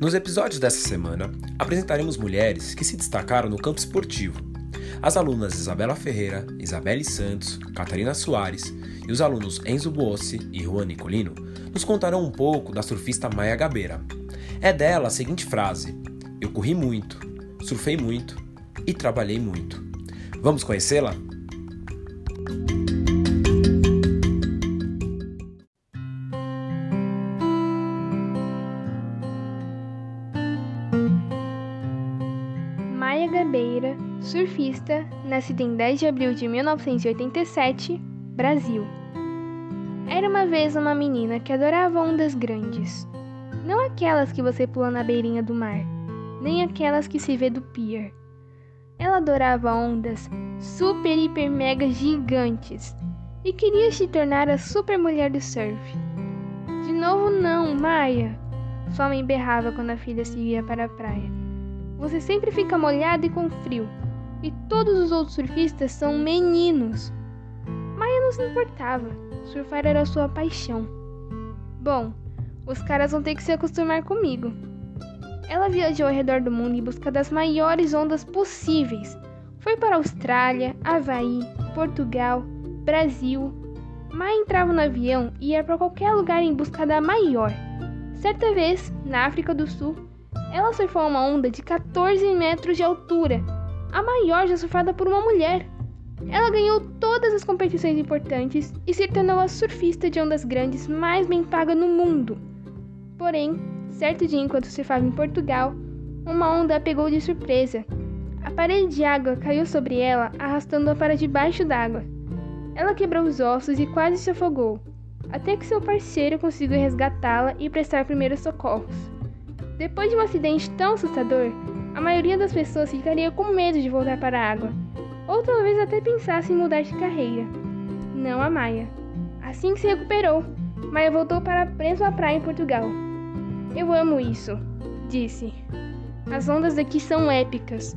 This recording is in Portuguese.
Nos episódios dessa semana, apresentaremos mulheres que se destacaram no campo esportivo. As alunas Isabela Ferreira, Isabelle Santos, Catarina Soares e os alunos Enzo Buossi e Juan Nicolino nos contarão um pouco da surfista Maia Gabeira. É dela a seguinte frase: Eu corri muito, surfei muito e trabalhei muito. Vamos conhecê-la? Gabeira, surfista, nascida em 10 de abril de 1987, Brasil. Era uma vez uma menina que adorava ondas grandes. Não aquelas que você pula na beirinha do mar, nem aquelas que se vê do pier. Ela adorava ondas super, hiper, mega gigantes e queria se tornar a super mulher do surf. De novo, não, Maia! Sua mãe berrava quando a filha se ia para a praia. Você sempre fica molhado e com frio, e todos os outros surfistas são meninos. Maia não se importava, surfar era sua paixão. Bom, os caras vão ter que se acostumar comigo. Ela viajou ao redor do mundo em busca das maiores ondas possíveis. Foi para Austrália, Havaí, Portugal, Brasil. Maia entrava no avião e ia para qualquer lugar em busca da maior. Certa vez, na África do Sul, ela surfou uma onda de 14 metros de altura, a maior já surfada por uma mulher. Ela ganhou todas as competições importantes e se tornou a surfista de ondas grandes mais bem paga no mundo. Porém, certo dia enquanto surfava em Portugal, uma onda a pegou de surpresa. A parede de água caiu sobre ela, arrastando-a para debaixo d'água. Ela quebrou os ossos e quase se afogou, até que seu parceiro conseguiu resgatá-la e prestar primeiros socorros. Depois de um acidente tão assustador, a maioria das pessoas ficaria com medo de voltar para a água, ou talvez até pensasse em mudar de carreira. Não a Maia. Assim que se recuperou, Maia voltou para a mesma praia em Portugal. Eu amo isso, disse. As ondas daqui são épicas.